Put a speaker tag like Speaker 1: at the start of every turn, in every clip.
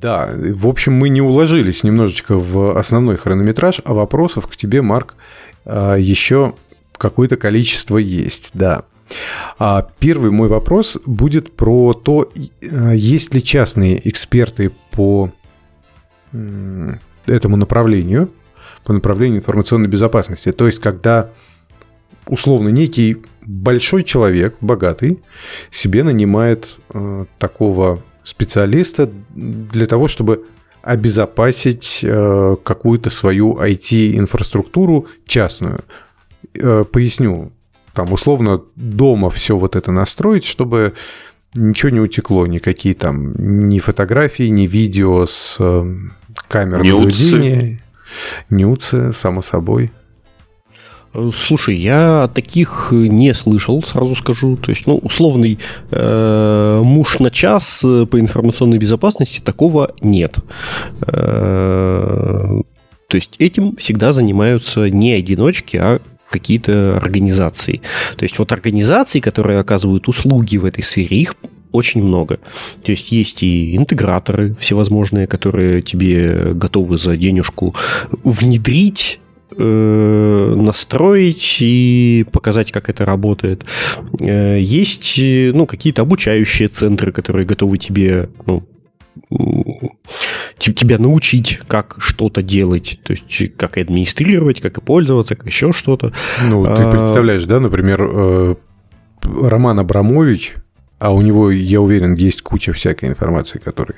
Speaker 1: Да, в общем, мы не уложились немножечко в основной хронометраж, а вопросов к тебе, Марк, а, еще какое-то количество есть, да. А первый мой вопрос будет про то, а, есть ли частные эксперты по этому направлению, по направлению информационной безопасности. То есть, когда условно некий большой человек, богатый, себе нанимает э, такого специалиста для того, чтобы обезопасить э, какую-то свою IT-инфраструктуру частную. Э, поясню. Там условно дома все вот это настроить, чтобы ничего не утекло, никакие там ни фотографии, ни видео с э, камер наблюдения. Нюцы, само собой.
Speaker 2: Слушай, я таких не слышал, сразу скажу. То есть, ну, условный э, муж на час э, по информационной безопасности такого нет. Э, то есть этим всегда занимаются не одиночки, а какие-то организации. То есть вот организации, которые оказывают услуги в этой сфере, их очень много. То есть есть и интеграторы всевозможные, которые тебе готовы за денежку внедрить Э, настроить и показать, как это работает. Э, есть ну, какие-то обучающие центры, которые готовы тебе ну, тебя научить, как что-то делать, то есть как администрировать, как и пользоваться, как еще что-то.
Speaker 1: Ну, ты а, представляешь, да, например, э, Роман Абрамович, а у него, я уверен, есть куча всякой информации, которую,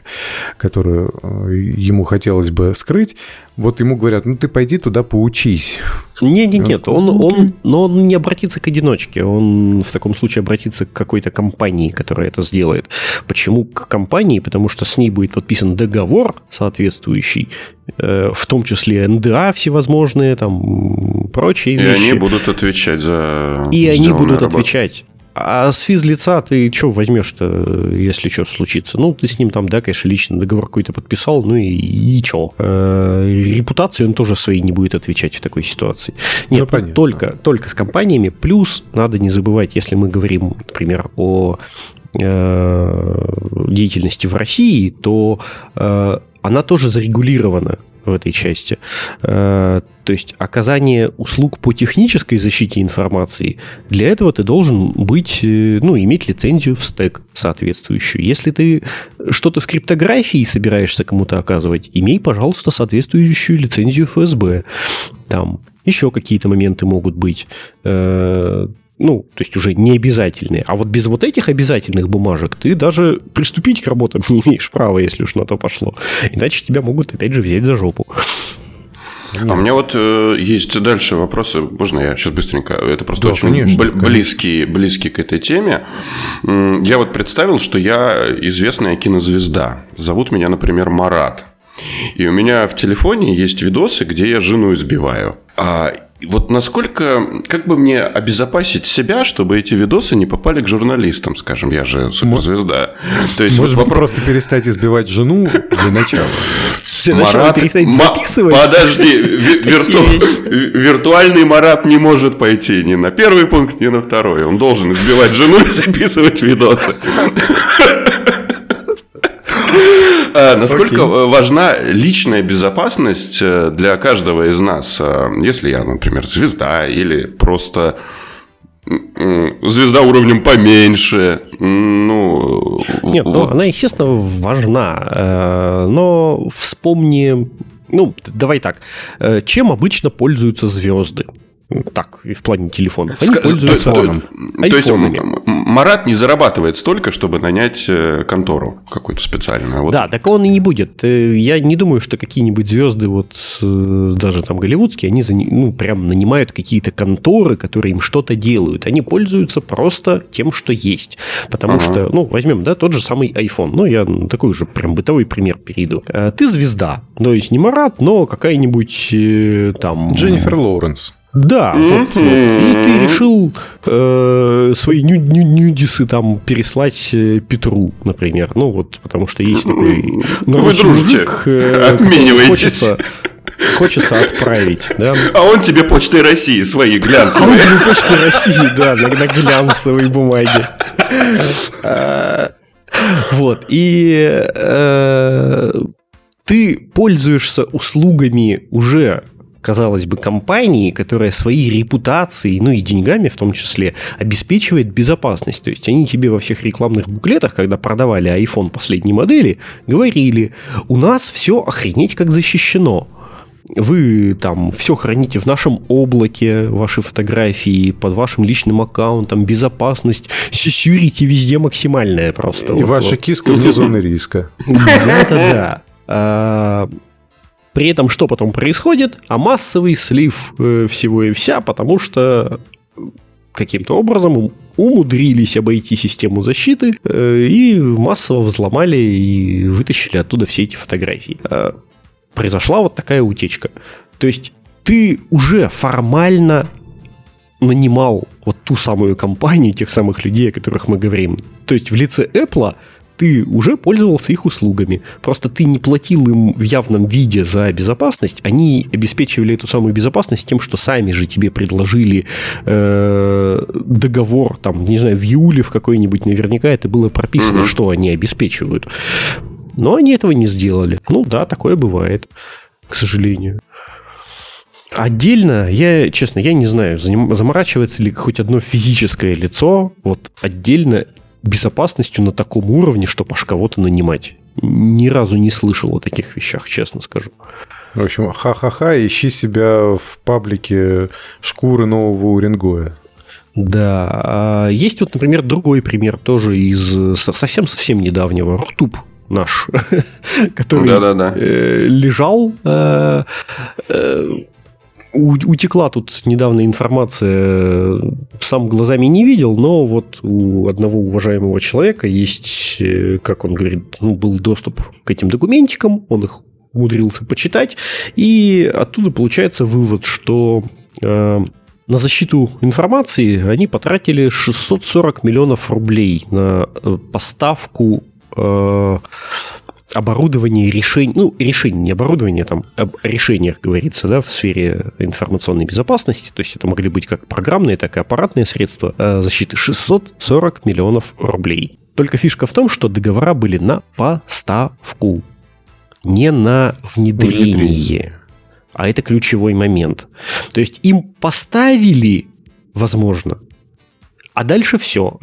Speaker 1: которую э, ему хотелось бы скрыть. Вот ему говорят, ну ты пойди туда поучись.
Speaker 2: Нет, нет, нет, он, он, но он не обратится к одиночке, он в таком случае обратится к какой-то компании, которая это сделает. Почему к компании? Потому что с ней будет подписан договор соответствующий, э, в том числе НДА всевозможные, там прочие
Speaker 3: и
Speaker 2: вещи.
Speaker 3: И они будут отвечать за
Speaker 2: И они будут работу. отвечать. А с физлица ты что возьмешь-то, если что случится? Ну, ты с ним там, да, конечно, лично договор какой-то подписал, ну и, и что? Э, репутацию он тоже своей не будет отвечать в такой ситуации. Нет, ну, понятно. только, только с компаниями. Плюс надо не забывать, если мы говорим, например, о э, деятельности в России, то э, она тоже зарегулирована в этой части. Э, то есть оказание услуг по технической защите информации, для этого ты должен быть, э, ну, иметь лицензию в стек соответствующую. Если ты что-то с криптографией собираешься кому-то оказывать, имей, пожалуйста, соответствующую лицензию ФСБ. Там еще какие-то моменты могут быть. Э, ну, то есть уже не обязательные. А вот без вот этих обязательных бумажек ты даже приступить к работам не имеешь права, если уж на то пошло. Иначе тебя могут опять же взять за жопу.
Speaker 3: А у меня вот э, есть дальше вопросы. Можно я сейчас быстренько? Это просто да, очень конечно, бл- конечно. близкий, близкий к этой теме. Я вот представил, что я известная кинозвезда. Зовут меня, например, Марат. И у меня в телефоне есть видосы, где я жену избиваю. А вот насколько, как бы мне обезопасить себя, чтобы эти видосы не попали к журналистам, скажем, я же суперзвезда.
Speaker 1: То есть Может вот вопрос... просто перестать избивать жену для начала.
Speaker 3: Марат, перестать записывать? Подожди, виртуальный Марат не может пойти ни на первый пункт, ни на второй. Он должен избивать жену и записывать видосы. А, насколько okay. важна личная безопасность э, для каждого из нас? Если я, например, звезда или просто звезда уровнем поменьше. Ну,
Speaker 2: Нет, ну, вот. ну, она, естественно, важна. Э, но вспомни... Ну, давай так. Э, чем обычно пользуются звезды? Так, и в плане телефонов. Они Ск- пользуются то,
Speaker 3: то, то есть Марат не зарабатывает столько, чтобы нанять э, контору какую-то специальную.
Speaker 2: Вот. Да, так он и не будет. Э, я не думаю, что какие-нибудь звезды, вот э, даже там голливудские, они ну, прям нанимают какие-то конторы, которые им что-то делают. Они пользуются просто тем, что есть. Потому ага. что, ну, возьмем, да, тот же самый iPhone. Ну, я такой уже прям бытовой пример перейду. Ты звезда. То есть не Марат, но какая-нибудь там...
Speaker 1: Дженнифер Лоуренс.
Speaker 2: Да, вот, вот. И ты решил э, свои ню- ню- нюдисы там переслать э, Петру, например. Ну, вот, потому что есть такой
Speaker 3: Вы дружите, э, обмениваетесь.
Speaker 2: Хочется, хочется отправить, да.
Speaker 3: А он тебе почтой России свои глянцевые. А он тебе
Speaker 2: почтой России, да, на, на глянцевой бумаге. Вот. И э, ты пользуешься услугами уже казалось бы, компании, которая своей репутацией, ну и деньгами в том числе, обеспечивает безопасность. То есть они тебе во всех рекламных буклетах, когда продавали iPhone последней модели, говорили, у нас все охренеть как защищено. Вы там все храните в нашем облаке, ваши фотографии, под вашим личным аккаунтом, безопасность, security везде максимальная просто.
Speaker 1: И вот, ваша вот. киска вне зоны риска.
Speaker 2: Да-да-да. При этом что потом происходит? А массовый слив э, всего и вся, потому что каким-то образом умудрились обойти систему защиты э, и массово взломали и вытащили оттуда все эти фотографии. Э, произошла вот такая утечка. То есть ты уже формально нанимал вот ту самую компанию, тех самых людей, о которых мы говорим. То есть в лице Apple ты уже пользовался их услугами. Просто ты не платил им в явном виде за безопасность. Они обеспечивали эту самую безопасность тем, что сами же тебе предложили э, договор, там, не знаю, в июле в какой-нибудь, наверняка это было прописано, mm-hmm. что они обеспечивают. Но они этого не сделали. Ну да, такое бывает, к сожалению. Отдельно, я, честно, я не знаю, заморачивается ли хоть одно физическое лицо вот отдельно безопасностью на таком уровне, чтобы аж кого-то нанимать. Ни разу не слышал о таких вещах, честно скажу.
Speaker 1: В общем, ха-ха-ха, ищи себя в паблике шкуры нового Уренгоя.
Speaker 2: Да. А есть вот, например, другой пример тоже из совсем-совсем недавнего. Рутуб наш, который да, да, да. лежал э, э, утекла тут недавно информация, сам глазами не видел, но вот у одного уважаемого человека есть, э, как он говорит, ну, был доступ к этим документикам, он их умудрился почитать, и оттуда получается вывод, что э, на защиту информации они потратили 640 миллионов рублей на э, поставку э, оборудование решений, ну, решение, не оборудование, там, об решениях говорится, да, в сфере информационной безопасности, то есть это могли быть как программные, так и аппаратные средства э, защиты 640 миллионов рублей. Только фишка в том, что договора были на поставку, не на внедрение. внедрение. А это ключевой момент. То есть им поставили, возможно, а дальше все.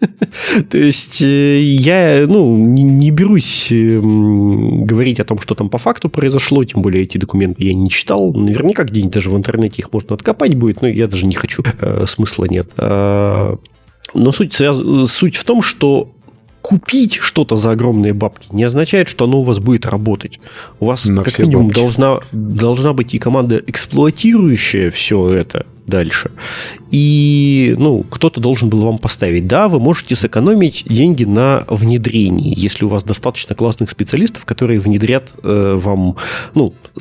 Speaker 2: То есть э, я ну, не берусь эм, говорить о том, что там по факту произошло, тем более эти документы я не читал. Наверняка где-нибудь даже в интернете их можно откопать будет, но я даже не хочу, э, смысла нет. А, но суть, суть в том, что купить что-то за огромные бабки не означает, что оно у вас будет работать. У вас На как минимум должна, должна быть и команда, эксплуатирующая все это дальше. И ну, кто-то должен был вам поставить. Да, вы можете сэкономить деньги на внедрении, если у вас достаточно классных специалистов, которые внедрят э, вам, ну, э,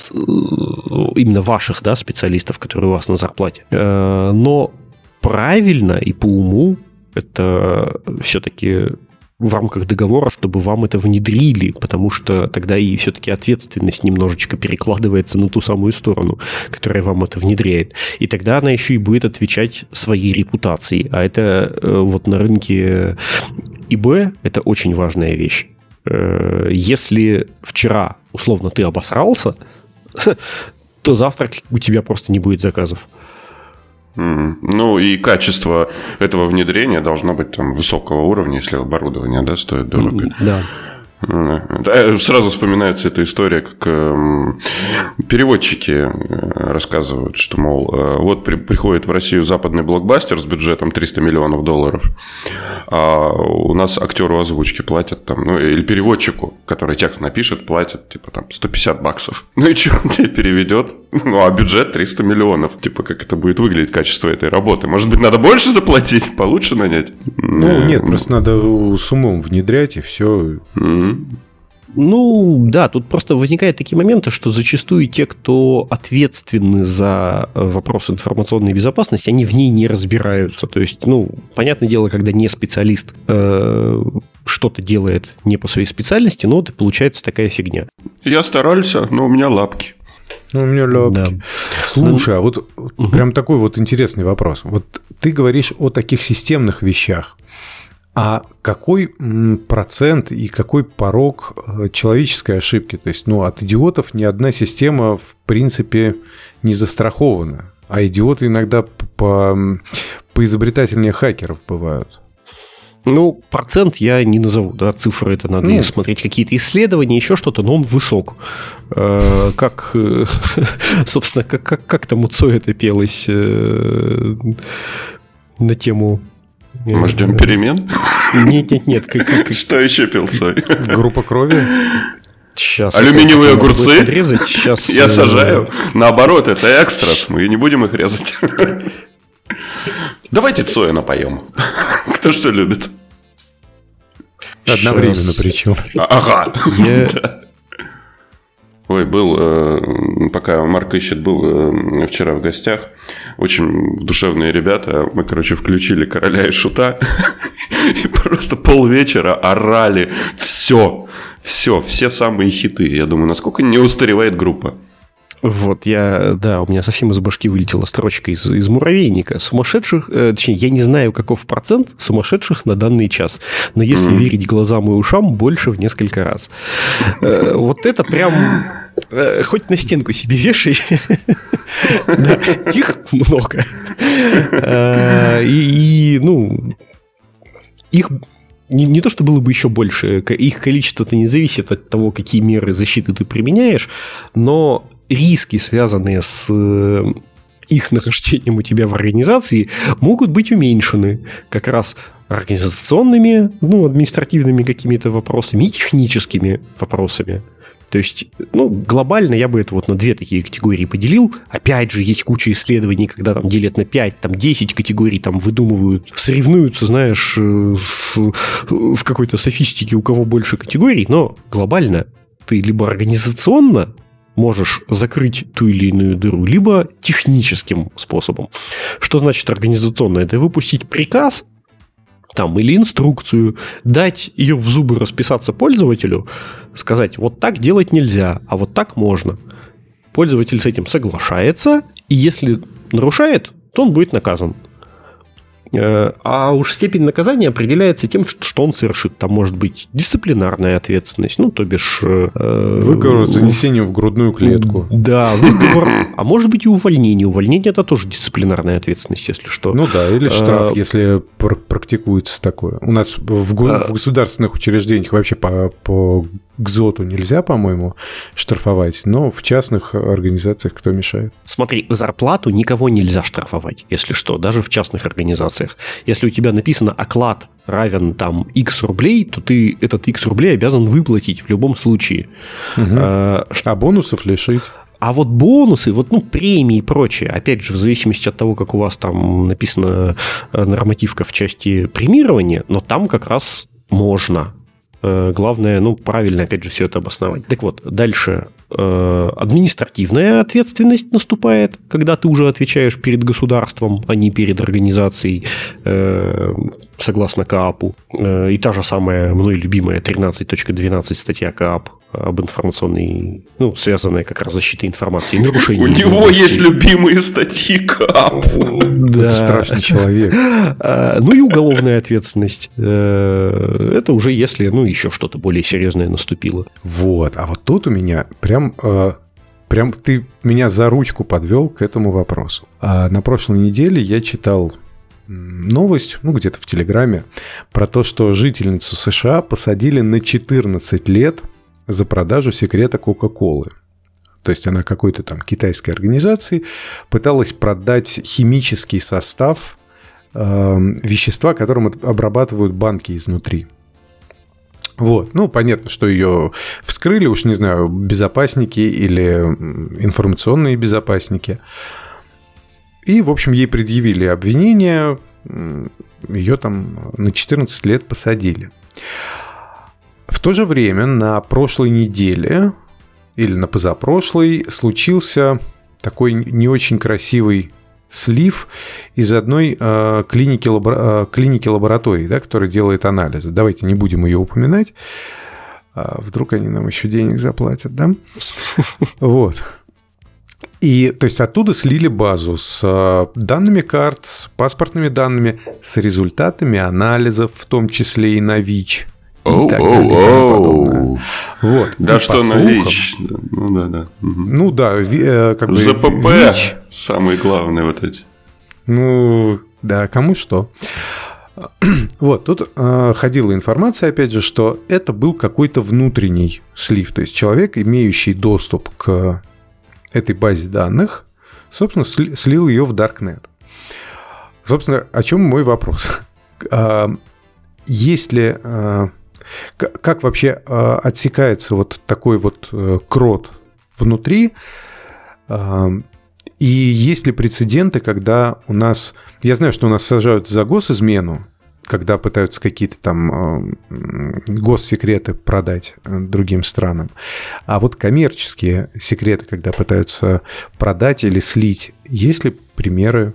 Speaker 2: именно ваших да, специалистов, которые у вас на зарплате. Э, но правильно и по уму это все-таки в рамках договора, чтобы вам это внедрили, потому что тогда и все-таки ответственность немножечко перекладывается на ту самую сторону, которая вам это внедряет. И тогда она еще и будет отвечать своей репутацией. А это э, вот на рынке ИБ это очень важная вещь. Э, если вчера, условно, ты обосрался, то завтра у тебя просто не будет заказов.
Speaker 3: Ну и качество этого внедрения должно быть там высокого уровня, если оборудование да, стоит дорого.
Speaker 2: Да.
Speaker 3: Сразу вспоминается эта история, как эм, переводчики э, рассказывают, что, мол, э, вот приходит в Россию западный блокбастер с бюджетом 300 миллионов долларов, а у нас актеру озвучки платят там, ну, или переводчику, который текст напишет, платят, типа, там, 150 баксов. Ну и что, он тебе переведет? Ну, а бюджет 300 миллионов. Типа, как это будет выглядеть, качество этой работы? Может быть, надо больше заплатить, получше нанять?
Speaker 1: Ну, нет, просто надо с умом внедрять, и все. Mm-hmm.
Speaker 2: Ну, да, тут просто возникают такие моменты, что зачастую те, кто ответственны за э, вопрос информационной безопасности, они в ней не разбираются. То есть, ну, понятное дело, когда не специалист э, что-то делает не по своей специальности, но вот и получается такая фигня.
Speaker 3: Я старался, но у меня лапки.
Speaker 1: Ну, у меня лапки. Да. Слушай, а вот угу. прям такой вот интересный вопрос. Вот ты говоришь о таких системных вещах. А какой процент и какой порог э, человеческой ошибки? То есть, ну, от идиотов ни одна система, в принципе, не застрахована. А идиоты иногда по, изобретательнее хакеров бывают.
Speaker 2: Ну, процент я не назову, да, цифры это надо ну, смотреть какие-то исследования, еще что-то, но он высок. Э, как, э, собственно, как, как, как там у Цой это пелось э, на тему...
Speaker 3: Мы ждем перемен?
Speaker 2: Нет, нет, нет.
Speaker 3: Что еще пел Цой?
Speaker 1: Группа крови?
Speaker 2: Сейчас.
Speaker 3: Алюминиевые огурцы? Резать. Сейчас, Я сажаю. Наоборот, это экстрас. Мы не будем их резать. Давайте Цоя напоем. Кто что любит?
Speaker 1: Одновременно причем.
Speaker 3: Ага. Ой, был, э, пока Марк ищет, был э, вчера в гостях. Очень душевные ребята. Мы, короче, включили короля и шута. И просто полвечера орали. Все, все, все самые хиты. Я думаю, насколько не устаревает группа.
Speaker 2: Вот, я, да, у меня совсем из башки вылетела строчка из, из муравейника. Сумасшедших, э, точнее, я не знаю, каков процент сумасшедших на данный час. Но если mm. верить глазам и ушам, больше в несколько раз. Э, вот это прям... Э, хоть на стенку себе вешай. Их много. Э, и, ну, их не, не то, что было бы еще больше, их количество-то не зависит от того, какие меры защиты ты применяешь, но риски, связанные с э, их нахождением у тебя в организации, могут быть уменьшены как раз организационными, ну, административными какими-то вопросами и техническими вопросами. То есть, ну, глобально я бы это вот на две такие категории поделил. Опять же, есть куча исследований, когда там делят на 5, там 10 категорий, там выдумывают, соревнуются, знаешь, э, в, в какой-то софистике, у кого больше категорий, но глобально ты либо организационно можешь закрыть ту или иную дыру, либо техническим способом. Что значит организационно? Это выпустить приказ там, или инструкцию, дать ее в зубы расписаться пользователю, сказать, вот так делать нельзя, а вот так можно. Пользователь с этим соглашается, и если нарушает, то он будет наказан. Э, а уж степень наказания определяется тем, что он совершит. Там может быть дисциплинарная ответственность, ну, то бишь...
Speaker 1: Э, выговор с занесением в грудную клетку.
Speaker 2: Да, выговор. А может быть и увольнение. Увольнение – это тоже дисциплинарная ответственность, если что.
Speaker 1: Ну да, или штраф, если практикуется такое. У нас в, в государственных учреждениях вообще по, по ГЗОТу нельзя, по-моему, штрафовать, но в частных организациях кто мешает?
Speaker 2: Смотри, зарплату никого нельзя штрафовать, если что, даже в частных организациях. Если у тебя написано оклад равен там X рублей, то ты этот X рублей обязан выплатить в любом случае.
Speaker 1: Угу. А, а бонусов лишить?
Speaker 2: А вот бонусы, вот, ну, премии и прочее, опять же, в зависимости от того, как у вас там написана э, нормативка в части премирования, но там как раз можно. Э, главное, ну, правильно, опять же, все это обосновать. Так вот, дальше. Э, административная ответственность наступает, когда ты уже отвечаешь перед государством, а не перед организацией, э, согласно КААПу. И та же самая мной любимая 13.12 статья КААП об информационной, ну, связанная как раз защитой информации и нарушением.
Speaker 3: У него есть любимые статьи КАП.
Speaker 1: Да. страшный человек.
Speaker 2: А, ну и уголовная ответственность. Э, это уже если, ну, еще что-то более серьезное наступило.
Speaker 1: Вот. А вот тут у меня прям э, прям ты меня за ручку подвел к этому вопросу. А на прошлой неделе я читал новость, ну где-то в Телеграме, про то, что жительницу США посадили на 14 лет за продажу секрета Кока-Колы. То есть она какой-то там китайской организации пыталась продать химический состав э, вещества, которым обрабатывают банки изнутри. Вот, ну, понятно, что ее вскрыли, уж не знаю, безопасники или информационные безопасники. И, в общем, ей предъявили обвинение, ее там на 14 лет посадили. В то же время на прошлой неделе или на позапрошлой случился такой не очень красивый слив из одной э, клиники, лабора... э, клиники лаборатории, да, которая делает анализы. Давайте не будем ее упоминать. А вдруг они нам еще денег заплатят, да? Вот. И, то есть, оттуда слили базу с э, данными карт, с паспортными данными, с результатами анализов, в том числе и на ВИЧ.
Speaker 3: Оу, оу, оу.
Speaker 1: Вот.
Speaker 3: Да и что на ВИЧ? Ну да, да.
Speaker 1: Угу. Ну да, э, как бы
Speaker 3: ЗПП ВИЧ. самые главные вот эти.
Speaker 1: Ну, да, кому что. Вот, тут э, ходила информация, опять же, что это был какой-то внутренний слив, то есть человек, имеющий доступ к этой базе данных, собственно, слил ее в Darknet. Собственно, о чем мой вопрос? А, есть ли... А, как вообще а, отсекается вот такой вот э, крот внутри? И есть ли прецеденты, когда у нас... Я знаю, что у нас сажают за госизмену, когда пытаются какие-то там э, госсекреты продать э, другим странам. А вот коммерческие секреты, когда пытаются продать или слить, есть ли примеры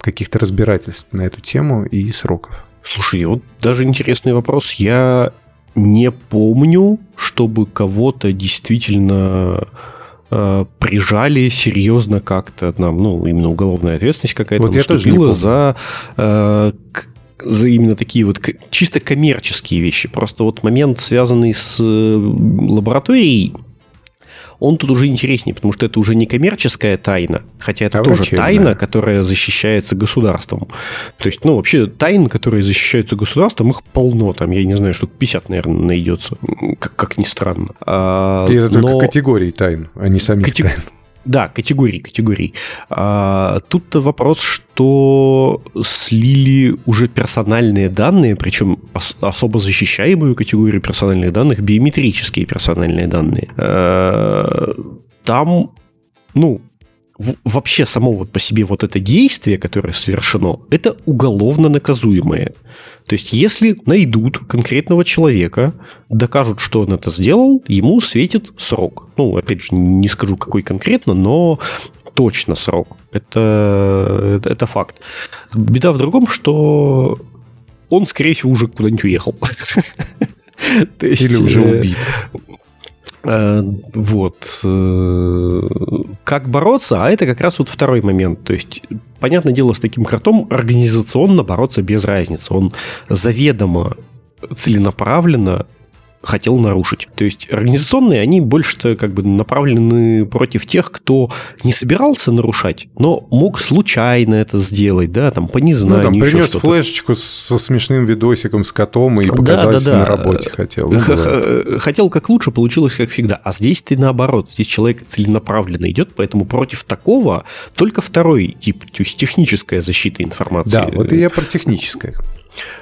Speaker 1: каких-то разбирательств на эту тему и сроков?
Speaker 2: Слушай, вот даже интересный вопрос. Я не помню, чтобы кого-то действительно э, прижали серьезно как-то нам, ну, именно уголовная ответственность какая-то вот наступила за э, за именно такие вот чисто коммерческие вещи. Просто вот момент, связанный с э, лабораторией, он тут уже интереснее, потому что это уже не коммерческая тайна, хотя это а тоже врачебная. тайна, которая защищается государством. То есть, ну, вообще, тайн, которые защищаются государством, их полно. Там, я не знаю, штук 50, наверное, найдется, как, как ни странно.
Speaker 1: А, И это но... только категории тайн, а не самих Катег... тайн.
Speaker 2: Да, категории, категории. А, тут вопрос, что слили уже персональные данные, причем ос- особо защищаемую категорию персональных данных, биометрические персональные данные. А, там, ну, вообще само вот по себе вот это действие, которое совершено, это уголовно наказуемое. То есть, если найдут конкретного человека, докажут, что он это сделал, ему светит срок. Ну, опять же, не скажу, какой конкретно, но точно срок. Это, это, это факт. Беда в другом, что он, скорее всего, уже куда-нибудь уехал.
Speaker 1: Или уже э, убит.
Speaker 2: Э, вот. Как бороться? А это как раз вот второй момент. То есть, понятное дело, с таким кротом организационно бороться без разницы. Он заведомо целенаправленно хотел нарушить. То есть организационные, они больше-то как бы направлены против тех, кто не собирался нарушать, но мог случайно это сделать, да, там по незнанию. Ну, там
Speaker 1: принес флешечку со смешным видосиком с котом и показать да, да, да. на работе хотел.
Speaker 2: Хотел как лучше, получилось как всегда. А здесь ты наоборот, здесь человек целенаправленно идет, поэтому против такого только второй тип, то есть техническая защита информации.
Speaker 1: Да, вот и я про техническое.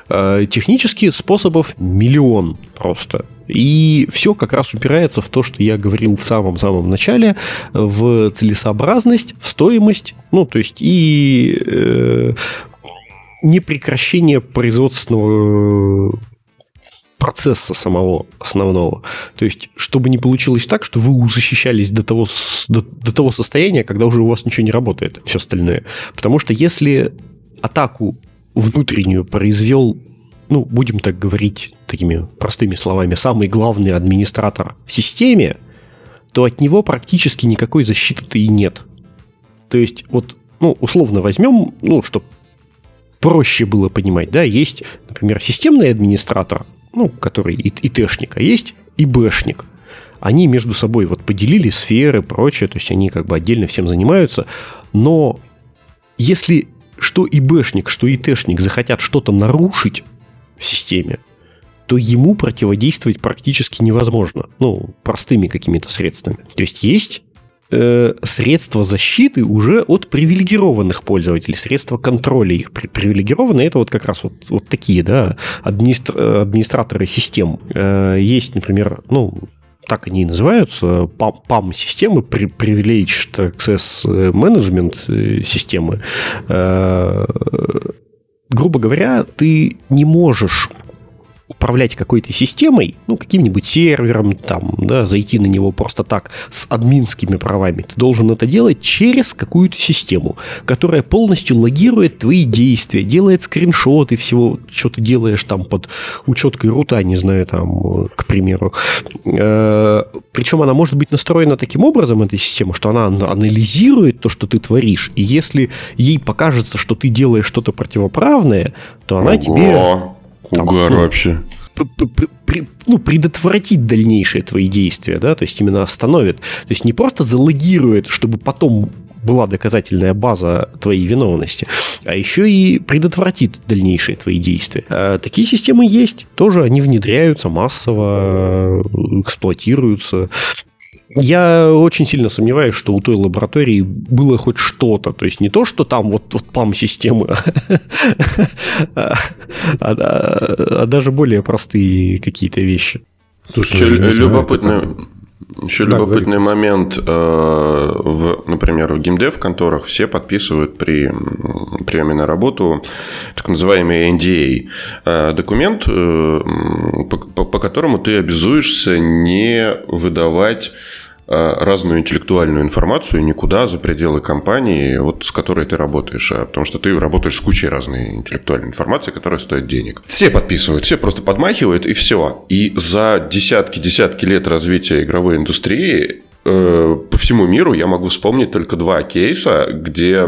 Speaker 2: Э, технически способов миллион просто. И все как раз упирается в то, что я говорил в самом-самом начале, в целесообразность, в стоимость, ну, то есть и э, непрекращение производственного процесса самого основного. То есть, чтобы не получилось так, что вы защищались до того, до, до того состояния, когда уже у вас ничего не работает, все остальное. Потому что если атаку внутреннюю произвел, ну, будем так говорить такими простыми словами, самый главный администратор в системе, то от него практически никакой защиты-то и нет. То есть, вот, ну, условно возьмем, ну, чтобы проще было понимать, да, есть, например, системный администратор, ну, который и ИТшник, а есть ИБшник. Они между собой вот поделили сферы, прочее, то есть они как бы отдельно всем занимаются, но если что и бэшник, что и тэшник захотят что-то нарушить в системе, то ему противодействовать практически невозможно. Ну, простыми какими-то средствами. То есть есть э, средства защиты уже от привилегированных пользователей, средства контроля их привилегированные, это вот как раз вот, вот такие, да, администра- администраторы систем. Э, есть, например, ну, так они и называются, PAM-системы, Privileged Access Management э, системы. Э, грубо говоря, ты не можешь управлять какой-то системой, ну, каким-нибудь сервером, там, да, зайти на него просто так с админскими правами, ты должен это делать через какую-то систему, которая полностью логирует твои действия, делает скриншоты всего, что ты делаешь там под учеткой рута, не знаю, там, к примеру. Э, Причем она может быть настроена таким образом, эта система, что она анализирует то, что ты творишь, и если ей покажется, что ты делаешь что-то противоправное, то она Ого, тебе...
Speaker 3: Там, угар ну, вообще
Speaker 2: ну, предотвратит дальнейшие твои действия, да, то есть именно остановит. То есть не просто залогирует, чтобы потом была доказательная база твоей виновности, а еще и предотвратит дальнейшие твои действия. А такие системы есть, тоже они внедряются массово, эксплуатируются. Я очень сильно сомневаюсь, что у той лаборатории было хоть что-то. То есть не то, что там вот, вот пам-системы, а, а, а даже более простые какие-то вещи.
Speaker 3: Слушай, любопытно, еще да, любопытный говори. момент. Э, в, например, в геймдев конторах все подписывают при приеме на работу так называемый NDA. Э, документ, э, по, по которому ты обязуешься не выдавать Э, разную интеллектуальную информацию никуда за пределы компании, вот с которой ты работаешь, а потому что ты работаешь с кучей разной интеллектуальной информации, которая стоит денег. Все подписывают, все просто подмахивают и все. И за десятки-десятки лет развития игровой индустрии э, по всему миру я могу вспомнить только два кейса, где,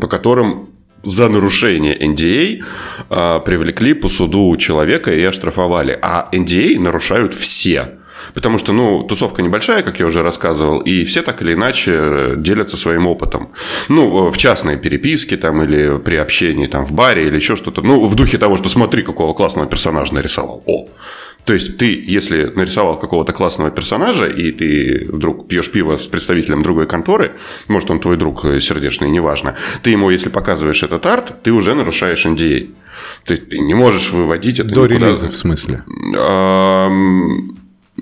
Speaker 3: по которым за нарушение NDA э, привлекли по суду человека и оштрафовали. А NDA нарушают все. Потому что, ну, тусовка небольшая, как я уже рассказывал, и все так или иначе делятся своим опытом. Ну, в частной переписке там или при общении там в баре или еще что-то. Ну, в духе того, что смотри, какого классного персонажа нарисовал. О, то есть ты, если нарисовал какого-то классного персонажа, и ты вдруг пьешь пиво с представителем другой конторы, может, он твой друг сердечный, неважно, ты ему, если показываешь этот арт, ты уже нарушаешь NDA. Ты не можешь выводить это
Speaker 1: До никуда. релиза, в смысле?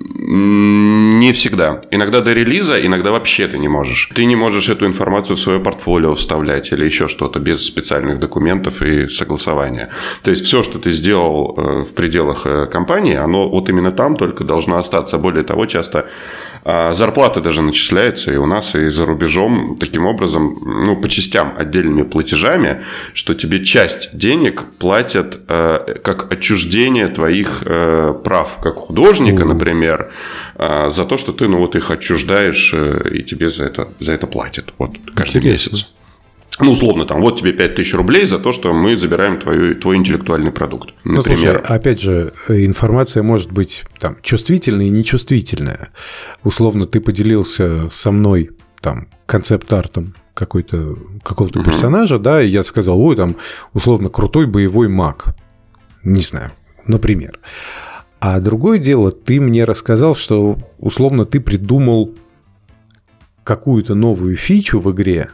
Speaker 3: Не всегда. Иногда до релиза, иногда вообще ты не можешь. Ты не можешь эту информацию в свое портфолио вставлять или еще что-то без специальных документов и согласования. То есть все, что ты сделал э, в пределах э, компании, оно вот именно там только должно остаться. Более того, часто зарплата даже начисляется и у нас, и за рубежом таким образом, ну, по частям отдельными платежами, что тебе часть денег платят э, как отчуждение твоих э, прав, как художника, например, э, за то, что ты, ну, вот их отчуждаешь, э, и тебе за это, за это платят. Вот каждый Интересно. месяц. Ну, условно, там, вот тебе 5000 рублей за то, что мы забираем твою, твой интеллектуальный продукт.
Speaker 1: Например. Ну, слушай, опять же, информация может быть там чувствительная и нечувствительная. Условно, ты поделился со мной там концепт-артом какой-то, какого-то угу. персонажа, да, и я сказал, ой, там, условно, крутой боевой маг. Не знаю, например. А другое дело, ты мне рассказал, что, условно, ты придумал какую-то новую фичу в игре,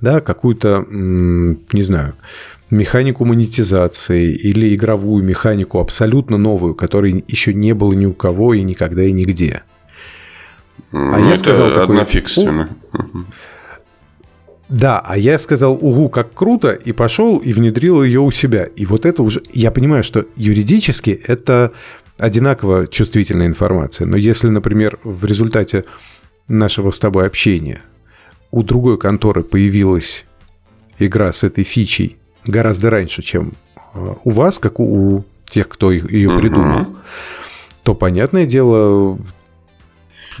Speaker 1: да, какую-то, не знаю, механику монетизации или игровую механику абсолютно новую, которой еще не было ни у кого и никогда и нигде.
Speaker 3: А ну, я сказал такой...
Speaker 1: Да, а я сказал, угу, как круто, и пошел и внедрил ее у себя. И вот это уже... Я понимаю, что юридически это одинаково чувствительная информация. Но если, например, в результате нашего с тобой общения у другой конторы появилась игра с этой фичей гораздо раньше, чем э, у вас, как у тех, кто ее придумал, uh-huh. то, понятное дело,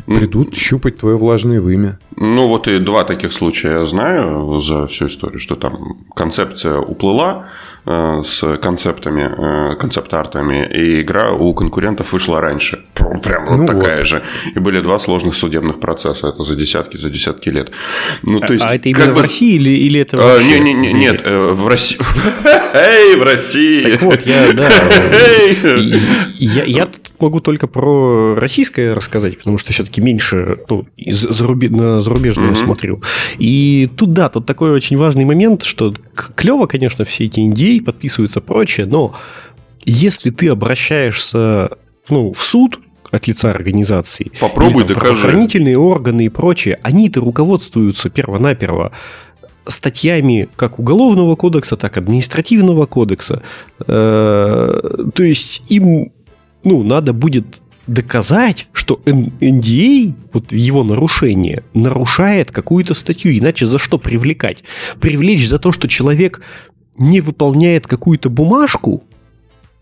Speaker 1: придут щупать твое влажное вымя.
Speaker 3: Ну, вот и два таких случая я знаю за всю историю, что там концепция уплыла, Э, с концептами, э, концепт-артами, и игра у конкурентов вышла раньше. Прям вот ну такая вот. же. И были два сложных судебных процесса. Это за десятки, за десятки лет.
Speaker 2: Ну, то есть, а это именно в России или, или это
Speaker 3: а? Не, не, не, нет, э, в России. Эй, в России!
Speaker 2: Так вот, я, да. я, я могу только про российское рассказать, потому что все-таки меньше ну, зарубе, на зарубежное mm-hmm. смотрю. И тут, да, тут такой очень важный момент, что клево, конечно, все эти людей, подписываются прочее, но если ты обращаешься ну, в суд от лица организации,
Speaker 3: попробуй или, там,
Speaker 2: докажи. Правоохранительные органы и прочее, они-то руководствуются перво-наперво статьями как уголовного кодекса, так и административного кодекса. Э, то есть им ну, надо будет доказать, что NDA, вот его нарушение, нарушает какую-то статью, иначе за что привлекать? Привлечь за то, что человек не выполняет какую-то бумажку,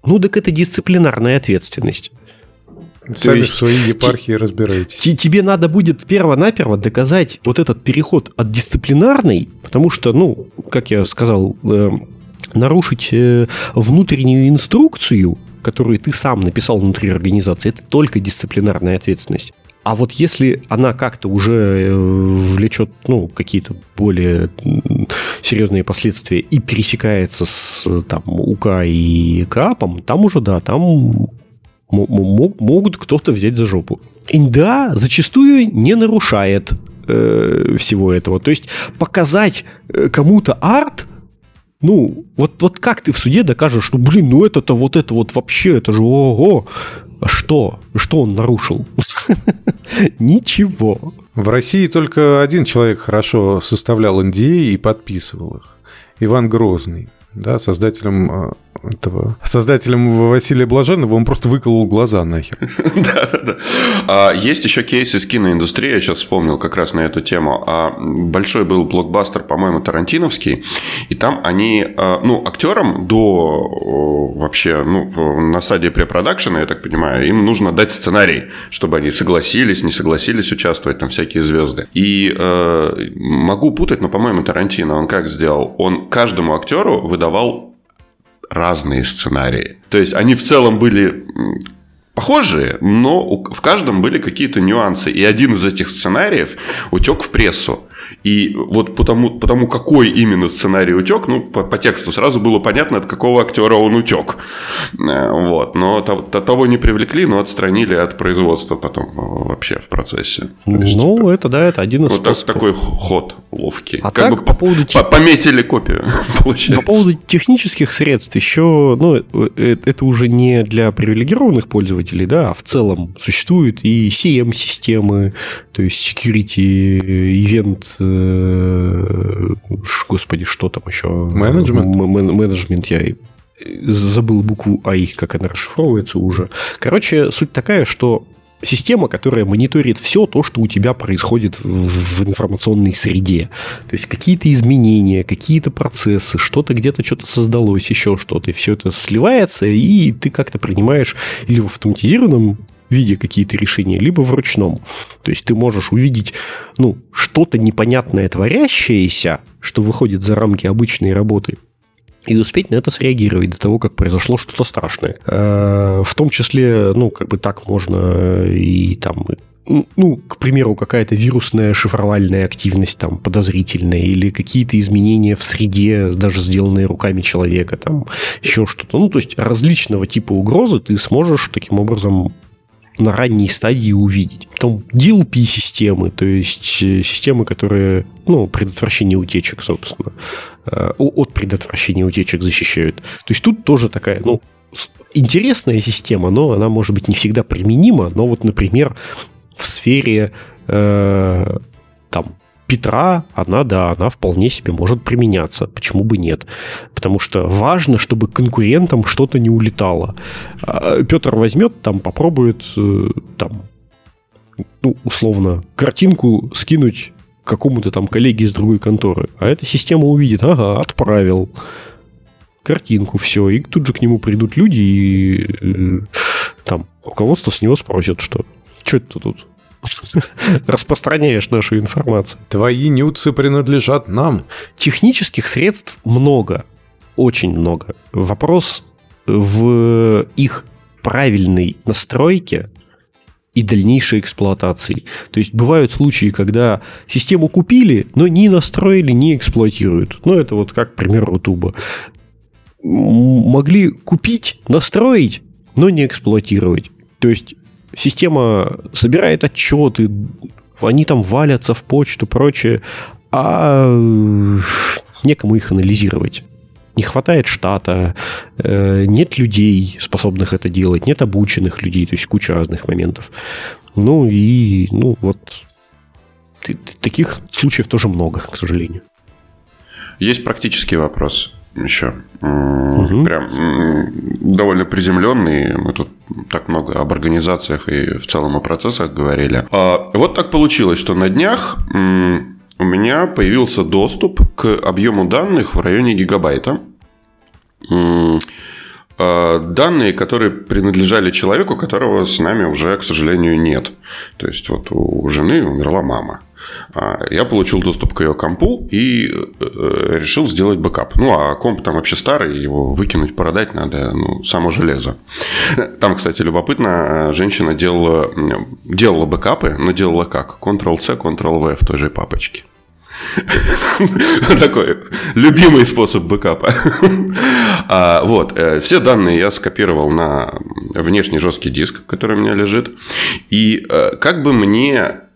Speaker 2: ну так это дисциплинарная ответственность.
Speaker 1: Сами есть, в своей епархии разбираетесь.
Speaker 2: Тебе надо будет перво-наперво доказать вот этот переход от дисциплинарной, потому что, ну, как я сказал, э, нарушить э, внутреннюю инструкцию, которую ты сам написал внутри организации, это только дисциплинарная ответственность. А вот если она как-то уже э, влечет ну, какие-то более серьезные последствия и пересекается с там, УК и КАПом, там уже, да, там могут кто-то взять за жопу. И зачастую не нарушает э, всего этого. То есть показать э, кому-то арт, ну, вот, вот как ты в суде докажешь, что, блин, ну это-то вот это вот вообще, это же ого. А что? Что он нарушил? Ничего.
Speaker 1: В России только один человек хорошо составлял NDA и подписывал их. Иван Грозный, да, создателем а, этого создателем Василия Блаженного, он просто выколол глаза нахер. Да,
Speaker 3: да, да. А, есть еще кейс из киноиндустрии, я сейчас вспомнил как раз на эту тему. А, большой был блокбастер, по-моему, Тарантиновский, и там они, а, ну, актерам до вообще, ну, на стадии препродакшена, я так понимаю, им нужно дать сценарий, чтобы они согласились, не согласились участвовать, там всякие звезды. И э, могу путать, но, по-моему, Тарантино, он как сделал? Он каждому актеру выдавал разные сценарии. То есть они в целом были похожие, но в каждом были какие-то нюансы. И один из этих сценариев утек в прессу. И вот потому, потому какой именно сценарий утек, ну, по, по тексту сразу было понятно, от какого актера он утек. Э, вот. Но того не привлекли, но отстранили от производства потом э, вообще в процессе.
Speaker 2: Есть, ну, типа, это да, это один из
Speaker 3: вот способов. такой ход ловкий.
Speaker 2: А как так, бы по поводу...
Speaker 3: По пометили копию,
Speaker 2: получается. По поводу технических средств еще, ну, э, это уже не для привилегированных пользователей, да, а в целом существуют и CM-системы, то есть security, event Э, господи, что там еще?
Speaker 1: Менеджмент?
Speaker 2: Менеджмент, я забыл букву АИ, как она расшифровывается уже. Короче, суть такая, что система, которая мониторит все то, что у тебя происходит в, информационной среде. То есть какие-то изменения, какие-то процессы, что-то где-то что-то создалось, еще что-то, и все это сливается, и ты как-то принимаешь или в автоматизированном виде какие-то решения, либо в ручном. То есть ты можешь увидеть ну, что-то непонятное творящееся, что выходит за рамки обычной работы, и успеть на это среагировать до того, как произошло что-то страшное. Э, в том числе, ну, как бы так можно и там ну, к примеру, какая-то вирусная шифровальная активность там подозрительная или какие-то изменения в среде, даже сделанные руками человека, там еще что-то. Ну, то есть различного типа угрозы ты сможешь таким образом на ранней стадии увидеть. Потом DLP-системы, то есть э, системы, которые, ну, предотвращение утечек, собственно, э, от предотвращения утечек защищают. То есть тут тоже такая, ну, интересная система, но она может быть не всегда применима. Но вот, например, в сфере э, там Петра, она, да, она вполне себе может применяться. Почему бы нет? Потому что важно, чтобы конкурентам что-то не улетало. А, Петр возьмет, там попробует, э, там, ну, условно, картинку скинуть какому-то там коллеге из другой конторы. А эта система увидит, ага, отправил картинку, все. И тут же к нему придут люди и э, там руководство с него спросит, что что это тут? Распространяешь нашу информацию.
Speaker 1: Твои нюцы принадлежат нам.
Speaker 2: Технических средств много, очень много. Вопрос в их правильной настройке и дальнейшей эксплуатации. То есть бывают случаи, когда систему купили, но не настроили, не эксплуатируют. Ну, это вот как пример Рутуба. Могли купить, настроить, но не эксплуатировать. То есть система собирает отчеты, они там валятся в почту, прочее, а некому их анализировать. Не хватает штата, э, нет людей, способных это делать, нет обученных людей, то есть куча разных моментов. Ну и, ну вот, таких случаев тоже много, к сожалению.
Speaker 3: Есть практический вопрос еще. Угу. Прям довольно приземленный. Мы тут так много об организациях и в целом о процессах говорили. А, вот так получилось, что на днях у меня появился доступ к объему данных в районе гигабайта. А, данные, которые принадлежали человеку, которого с нами уже, к сожалению, нет. То есть, вот у жены умерла мама. А, я получил доступ к ее компу и э, решил сделать бэкап. Ну, а комп там вообще старый, его выкинуть, продать надо, ну, само железо. Там, кстати, любопытно, женщина делала, делала бэкапы, но делала как? Ctrl-C, Ctrl-V в той же папочке. Такой любимый способ бэкапа. а, вот, э, все данные я скопировал на внешний жесткий диск, который у меня лежит. И э, как бы мне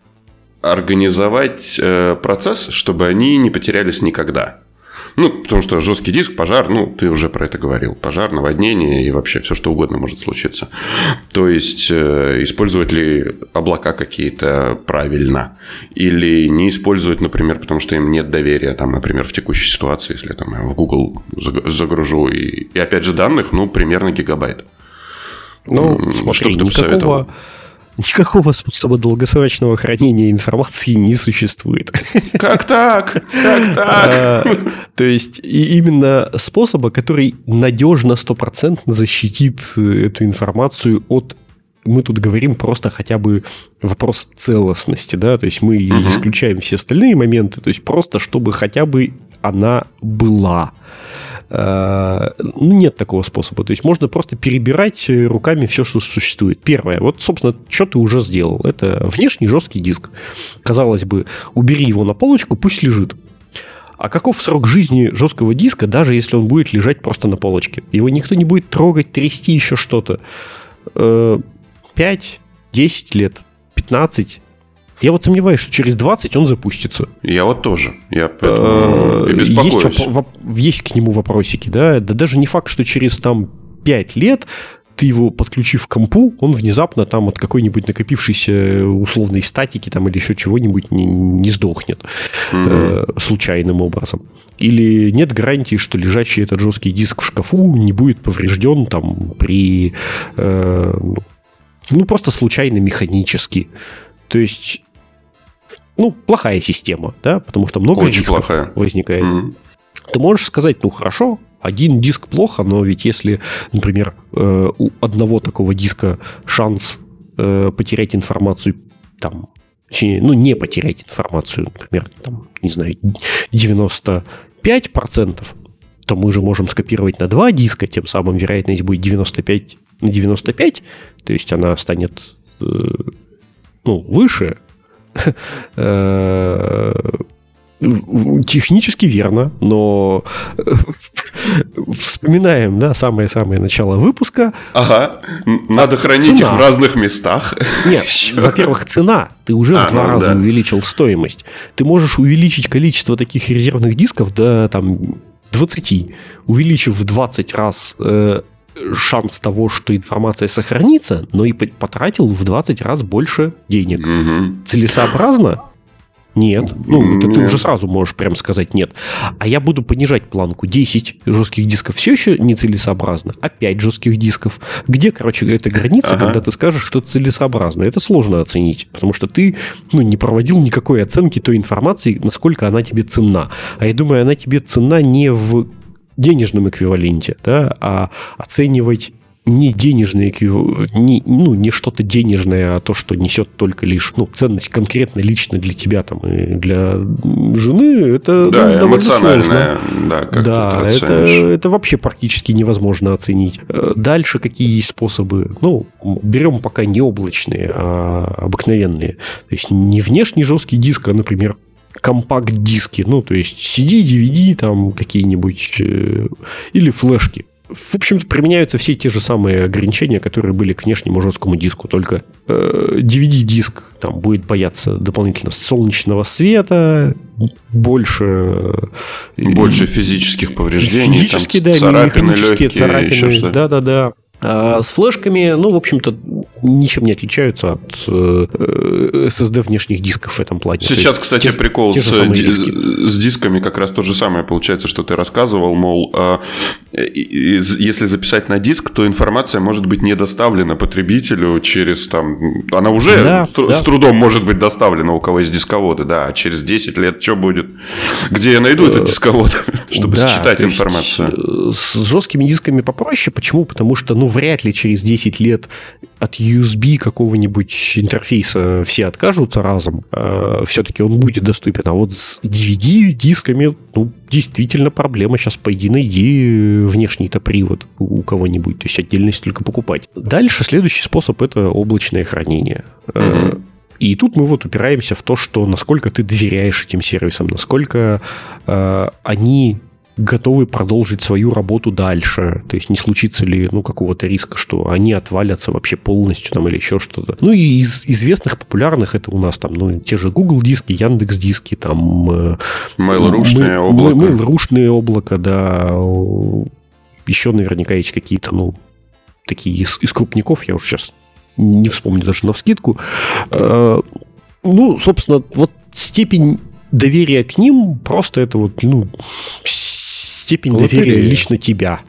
Speaker 3: организовать э, процесс, чтобы они не потерялись никогда? Ну, потому что жесткий диск, пожар, ну, ты уже про это говорил. Пожар, наводнение и вообще все, что угодно может случиться. То есть, э, использовать ли облака какие-то правильно? Или не использовать, например, потому что им нет доверия, там, например, в текущей ситуации, если там, я в Google загружу, и, и опять же данных, ну, примерно гигабайт.
Speaker 2: Ну, смотри, никакого, Никакого способа долгосрочного хранения информации не существует.
Speaker 3: Как так? Как так? А,
Speaker 2: то есть именно способа, который надежно, стопроцентно защитит э, эту информацию от мы тут говорим просто хотя бы вопрос целостности, да, то есть мы угу. исключаем все остальные моменты, то есть просто чтобы хотя бы она была. Э, ну, нет такого способа. То есть можно просто перебирать руками все, что существует. Первое. Вот, собственно, что ты уже сделал. Это внешний жесткий диск. Казалось бы, убери его на полочку, пусть лежит. А каков срок жизни жесткого диска, даже если он будет лежать просто на полочке? Его никто не будет трогать, трясти, еще что-то. 5, э, 10 лет, 15, я вот сомневаюсь, что через 20 он запустится.
Speaker 3: Я вот тоже. Я э,
Speaker 2: есть, есть к нему вопросики, да. Да даже не факт, что через там 5 лет ты его подключив к компу, он внезапно там от какой-нибудь накопившейся условной статики там или еще чего-нибудь не, не сдохнет mm-hmm. э, случайным образом. Или нет гарантии, что лежащий этот жесткий диск в шкафу не будет поврежден там при... Э, ну, просто случайно механически. То есть ну, плохая система, да, потому что много Очень дисков плохая. возникает. Mm-hmm. Ты можешь сказать, ну хорошо, один диск плохо, но ведь если, например, э, у одного такого диска шанс э, потерять информацию там, ну, не потерять информацию, например, там, не знаю, 95%, то мы же можем скопировать на два диска, тем самым вероятность будет 95 на 95, то есть она станет э, ну, выше, технически верно, но вспоминаем, да, самое-самое начало выпуска.
Speaker 3: Ага, надо хранить цена. их в разных местах.
Speaker 2: Нет, во-первых, цена. Ты уже а, в два ну, раза да. увеличил стоимость. Ты можешь увеличить количество таких резервных дисков до там 20. Увеличив в 20 раз э, шанс того, что информация сохранится, но и потратил в 20 раз больше денег. Угу. Целесообразно? Нет. Ну, это нет. ты уже сразу можешь прям сказать нет. А я буду понижать планку. 10 жестких дисков все еще нецелесообразно, а 5 жестких дисков. Где, короче, эта граница, ага. когда ты скажешь, что целесообразно? Это сложно оценить, потому что ты ну, не проводил никакой оценки той информации, насколько она тебе ценна. А я думаю, она тебе ценна не в денежном эквиваленте, да, а оценивать не эквивалент, не, ну, не что-то денежное, а то, что несет только лишь ну, ценность конкретно лично для тебя там и для жены, это да, ну, довольно сложно. Да, как да это, это вообще практически невозможно оценить. Э, дальше какие есть способы? Ну, берем пока не облачные, а обыкновенные. То есть не внешний жесткий диск, а, например, компакт-диски, ну, то есть CD, DVD там какие-нибудь, э, или флешки. В общем-то, применяются все те же самые ограничения, которые были к внешнему жесткому диску, только э, DVD-диск там будет бояться дополнительно солнечного света, больше...
Speaker 3: Больше физических повреждений.
Speaker 2: Физические,
Speaker 3: там,
Speaker 2: да, царапины, легкие, царапины. Да-да-да. А с флешками, ну, в общем-то, ничем не отличаются от э, SSD внешних дисков в этом плане.
Speaker 3: Сейчас, кстати, те, прикол те с, ди- с дисками как раз то же самое получается, что ты рассказывал, мол, э, если записать на диск, то информация может быть не доставлена потребителю через там... Она уже да, с, да. с трудом может быть доставлена у кого есть дисководы, да, а через 10 лет что будет? Где я найду этот э, дисковод, чтобы да, считать информацию?
Speaker 2: Э, с жесткими дисками попроще. Почему? Потому что, ну, вряд ли через 10 лет от USB какого-нибудь интерфейса все откажутся разом. А все-таки он будет доступен. А вот с DVD-дисками, ну, действительно проблема. Сейчас пойди найди внешний-то привод у кого-нибудь. То есть отдельность только покупать. Дальше следующий способ – это облачное хранение. Mm-hmm. И тут мы вот упираемся в то, что насколько ты доверяешь этим сервисам, насколько э, они готовы продолжить свою работу дальше. То есть не случится ли ну, какого-то риска, что они отвалятся вообще полностью там или еще что-то. Ну и из известных популярных это у нас там ну, те же Google диски, Яндекс диски, там...
Speaker 3: Э, Mail.ru-шное
Speaker 2: облако. Mail.ru-шное облако, да. Еще наверняка есть какие-то, ну, такие из, из крупников, я уже сейчас не вспомню даже на вскидку. Э, ну, собственно, вот степень доверия к ним просто это вот, ну, степень лотерея. доверия лично тебя.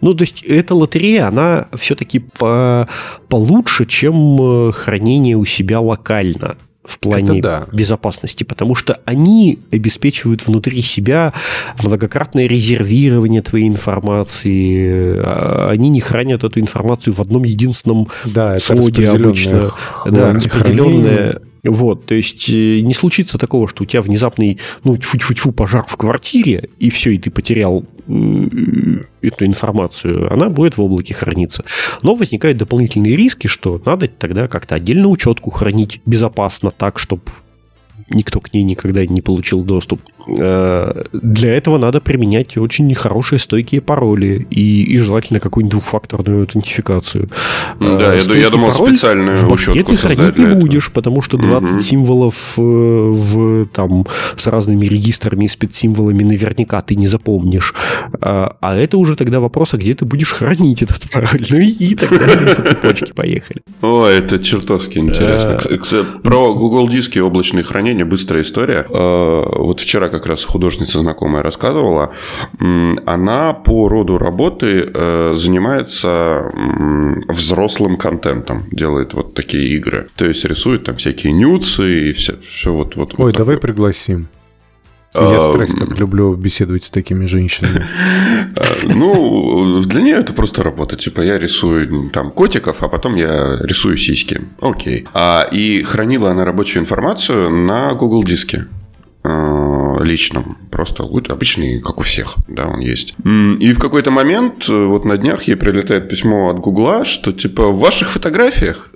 Speaker 2: Ну, то есть эта лотерея, она все-таки по, получше, чем э, хранение у себя локально в плане да. безопасности, потому что они обеспечивают внутри себя многократное резервирование твоей информации, а они не хранят эту информацию в одном единственном
Speaker 1: да, слоде обычно.
Speaker 2: Да, распределенное вот, то есть э, не случится такого, что у тебя внезапный, ну, тьфу-тьфу-тьфу, пожар в квартире, и все, и ты потерял эту информацию, она будет в облаке храниться. Но возникают дополнительные риски, что надо тогда как-то отдельно учетку хранить безопасно так, чтобы никто к ней никогда не получил доступ. Э, для этого надо применять очень хорошие стойкие пароли и, и желательно какую-нибудь двухфакторную аутентификацию.
Speaker 3: Да, я, я думал пароль специальную
Speaker 2: в башке ты хранить не будешь, потому что 20 угу. символов э, в, там, с разными регистрами и спецсимволами наверняка ты не запомнишь. А, а это уже тогда вопрос, а где ты будешь хранить этот пароль? Ну и, и так далее по цепочке поехали.
Speaker 3: О, это чертовски интересно. Про Google диски облачные хранения быстрая история. Э, вот вчера как раз художница знакомая рассказывала, она по роду работы э, занимается взрослым контентом, делает вот такие игры. То есть рисует там всякие нюцы и все, все вот, вот.
Speaker 1: Ой, вот давай такое. пригласим. Я как люблю беседовать с такими женщинами.
Speaker 3: А, ну, для нее это просто работа. Типа, я рисую там котиков, а потом я рисую сиськи. Окей. А, и хранила она рабочую информацию на Google диске. Э, личном. Просто обычный, как у всех, да, он есть. И в какой-то момент, э, вот на днях ей прилетает письмо от Гугла, что типа в ваших фотографиях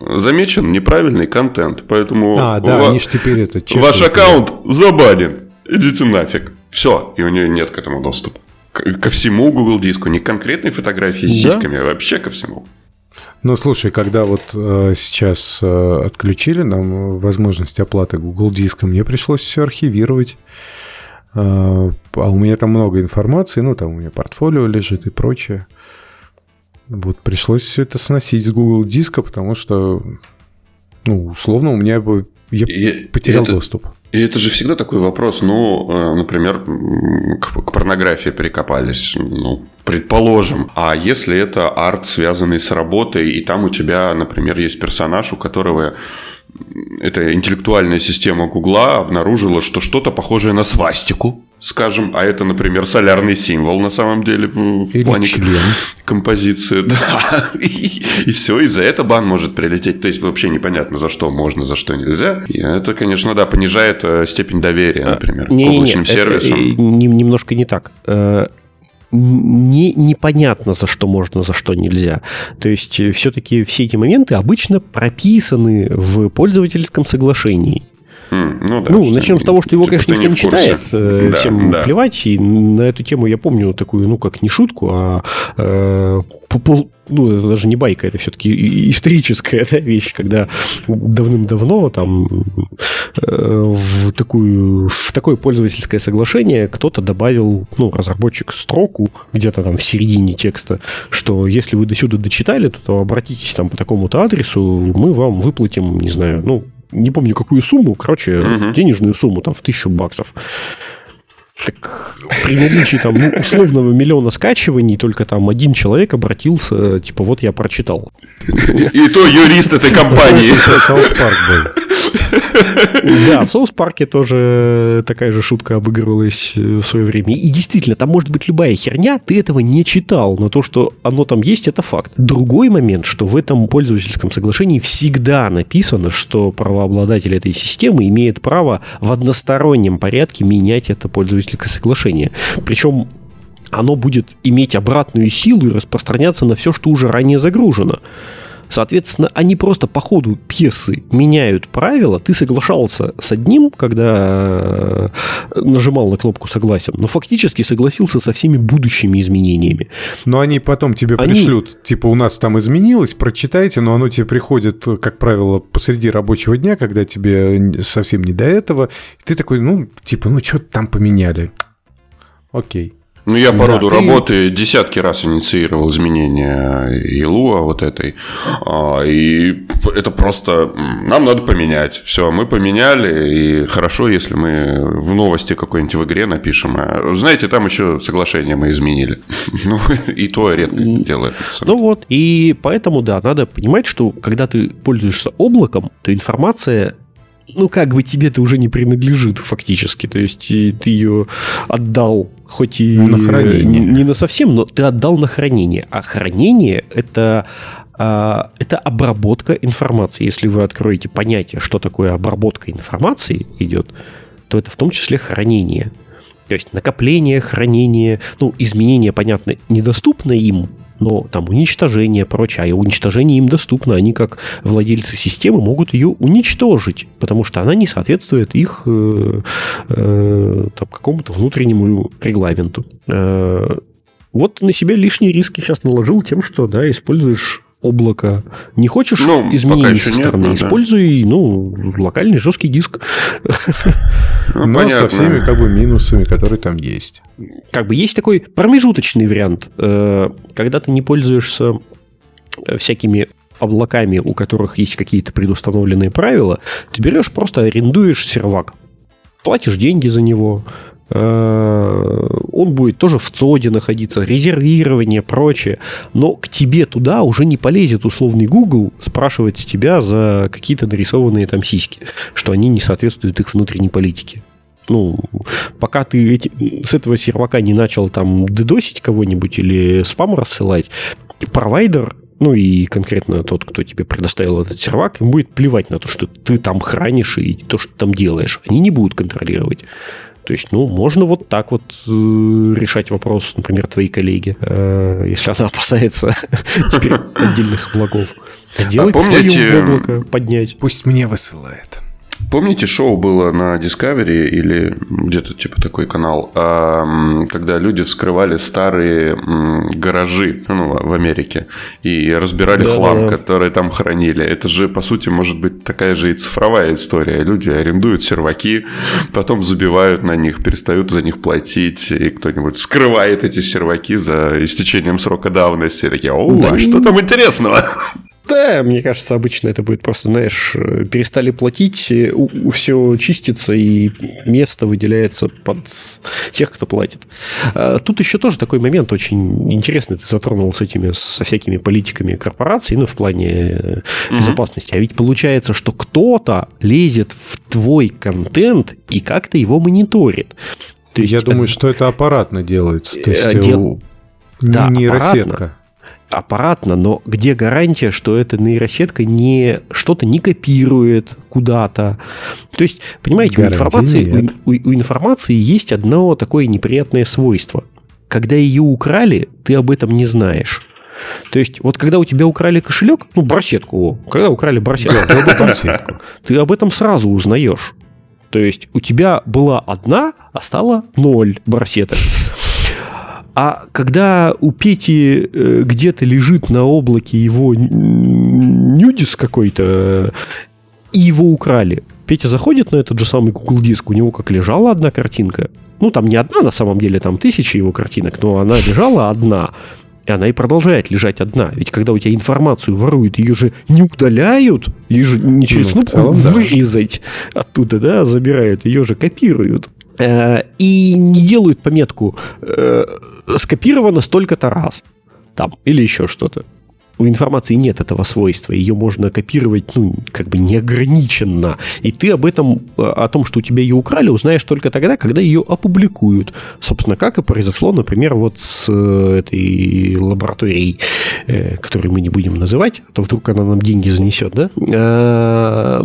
Speaker 3: замечен неправильный контент, поэтому
Speaker 1: а, да, ва- они ж теперь это
Speaker 3: ваш аккаунт забанен, идите нафиг. Все, и у нее нет к этому доступа. Ко всему Google диску, не конкретной фотографии с да? сиськами, а вообще ко всему.
Speaker 1: Ну, слушай, когда вот э, сейчас э, отключили нам возможность оплаты Google диска, мне пришлось все архивировать. Э, а у меня там много информации, ну, там у меня портфолио лежит и прочее. Вот пришлось все это сносить с Google диска, потому что, ну, условно, у меня бы я и, потерял
Speaker 3: это,
Speaker 1: доступ.
Speaker 3: И это же всегда такой вопрос, ну, э, например, к, к порнографии прикопались, ну, предположим. А если это арт, связанный с работой, и там у тебя, например, есть персонаж, у которого эта интеллектуальная система Гугла обнаружила, что что-то похожее на свастику, скажем, а это, например, солярный символ на самом деле в Или плане член. композиции. Да. И, и все, и за это бан может прилететь. То есть вообще непонятно, за что можно, за что нельзя. И это, конечно, да, понижает э, степень доверия, а, например, не, к облачным не, сервисам. Это,
Speaker 2: немножко не так э, не, непонятно, за что можно, за что нельзя. То есть э, все-таки все эти моменты обычно прописаны в пользовательском соглашении.
Speaker 3: Mm, ну, да,
Speaker 2: ну начнем с того, что его, конечно, никто не, не читает. Э, да, всем да. плевать. И на эту тему я помню такую, ну, как не шутку, а э, ну, это даже не байка, это все-таки историческая да, вещь, когда давным-давно там в, такую, в такое пользовательское соглашение кто-то добавил, ну, разработчик, строку где-то там в середине текста, что если вы до сюда дочитали, то, то обратитесь там по такому-то адресу, мы вам выплатим, не знаю, ну, не помню какую сумму, короче, угу. денежную сумму там в тысячу баксов. Так при наличии там ну, условного миллиона скачиваний только там один человек обратился, типа, вот я прочитал.
Speaker 3: И то юрист этой компании. South Park был.
Speaker 2: Да, в South Park е тоже такая же шутка обыгрывалась в свое время. И действительно, там может быть любая херня, ты этого не читал, но то, что оно там есть, это факт. Другой момент, что в этом пользовательском соглашении всегда написано, что правообладатель этой системы имеет право в одностороннем порядке менять это пользовательское соглашение. Причем оно будет иметь обратную силу и распространяться на все, что уже ранее загружено. Соответственно, они просто по ходу пьесы меняют правила. Ты соглашался с одним, когда э, нажимал на кнопку «Согласен», но фактически согласился со всеми будущими изменениями.
Speaker 1: Но они потом тебе они... пришлют, типа, у нас там изменилось, прочитайте, но оно тебе приходит, как правило, посреди рабочего дня, когда тебе совсем не до этого. И ты такой, ну, типа, ну, что-то там поменяли. Окей.
Speaker 3: Ну, я по да, роду ты... работы десятки раз инициировал изменения ИЛУА вот этой. А, и это просто нам надо поменять. Все, мы поменяли, и хорошо, если мы в новости какой-нибудь в игре напишем. А, знаете, там еще соглашение мы изменили. Ну, и то редко делаем.
Speaker 2: Ну вот, и поэтому, да, надо понимать, что когда ты пользуешься облаком, то информация ну, как бы тебе-то уже не принадлежит фактически. То есть ты ее отдал, хоть и на хранение. не на совсем, но ты отдал на хранение. А хранение это а, это обработка информации. Если вы откроете понятие, что такое обработка информации идет, то это в том числе хранение. То есть накопление, хранение, ну, изменения, понятно, недоступны им, но там уничтожение, прочее, а уничтожение им доступно. Они, как владельцы системы, могут ее уничтожить, потому что она не соответствует их э, э, какому-то внутреннему регламенту. Э, вот на себя лишние риски сейчас наложил тем, что да, используешь облако. Не хочешь ну, изменений со стороны, нет, используй да. ну, локальный жесткий диск.
Speaker 1: Ну, Но понятно. со всеми как бы минусами, которые там есть.
Speaker 2: Как бы есть такой промежуточный вариант, э, когда ты не пользуешься всякими облаками, у которых есть какие-то предустановленные правила, ты берешь просто арендуешь сервак, платишь деньги за него, он будет тоже в ЦОДе находиться, резервирование, прочее. Но к тебе туда уже не полезет условный Google спрашивать с тебя за какие-то нарисованные там сиськи, что они не соответствуют их внутренней политике. Ну, пока ты эти, с этого сервака не начал там дедосить кого-нибудь или спам рассылать, провайдер ну и конкретно тот, кто тебе предоставил этот сервак, им будет плевать на то, что ты там хранишь и то, что ты там делаешь. Они не будут контролировать. То есть, ну, можно вот так вот э, решать вопрос, например, твоей коллеги, э, если она опасается теперь отдельных облаков. Сделать а свое облако, поднять.
Speaker 1: Пусть мне высылает.
Speaker 3: Помните, шоу было на Discovery или где-то типа такой канал, когда люди вскрывали старые гаражи ну, в Америке и разбирали да, хлам, да. который там хранили. Это же, по сути, может быть такая же и цифровая история. Люди арендуют серваки, потом забивают на них, перестают за них платить, и кто-нибудь вскрывает эти серваки за истечением срока давности. И такие, о, да, а что там интересного?
Speaker 2: Да, мне кажется, обычно это будет просто, знаешь, перестали платить, у, все чистится, и место выделяется под тех, кто платит. А, тут еще тоже такой момент очень интересный. Ты затронул с этими, со всякими политиками корпораций, ну, в плане mm-hmm. безопасности. А ведь получается, что кто-то лезет в твой контент и как-то его мониторит.
Speaker 1: То есть, Я думаю, что это аппаратно делается. То есть, Дел...
Speaker 2: да, нейросетка. Аппаратно аппаратно, но где гарантия, что эта нейросетка не что-то не копирует куда-то? То есть, понимаете, у информации, у, у, у информации есть одно такое неприятное свойство. Когда ее украли, ты об этом не знаешь. То есть, вот когда у тебя украли кошелек, ну, барсетку, когда украли барсетку, ты об этом, ты об этом сразу узнаешь. То есть, у тебя была одна, а стала ноль барсеток. А когда у Пети э, где-то лежит на облаке его нюдис какой-то, и его украли, Петя заходит на этот же самый Google диск, у него как лежала одна картинка. Ну, там не одна, на самом деле, там тысячи его картинок, но она лежала одна. И она и продолжает лежать одна. Ведь когда у тебя информацию воруют, ее же не удаляют, ее же не через ну, целом, вырезать да. оттуда, да, забирают, ее же копируют. Э, и не делают пометку э, скопировано столько-то раз. Там, или еще что-то у информации нет этого свойства, ее можно копировать, ну, как бы неограниченно. И ты об этом, э, о том, что у тебя ее украли, узнаешь только тогда, когда ее опубликуют. Собственно, как и произошло, например, вот с этой лабораторией, которую мы не будем называть, а то вдруг она нам деньги занесет, да?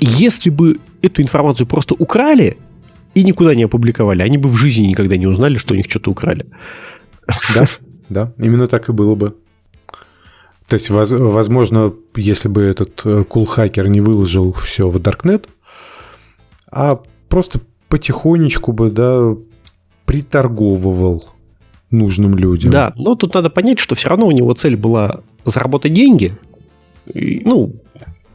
Speaker 2: Если бы эту информацию просто украли и никуда не опубликовали, они бы в жизни никогда не узнали, что у них что-то украли.
Speaker 1: Да, да, именно так и было бы. То есть, возможно, если бы этот кул-хакер не выложил все в Darknet, а просто потихонечку бы, да, приторговывал нужным людям.
Speaker 2: Да, но тут надо понять, что все равно у него цель была заработать деньги. И, ну,